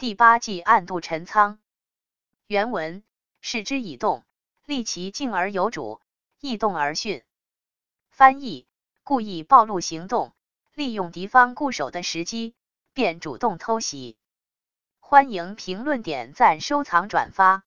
第八计暗度陈仓。原文：视之以动，利其静而有主；易动而训。翻译：故意暴露行动，利用敌方固守的时机，便主动偷袭。欢迎评论、点赞、收藏、转发。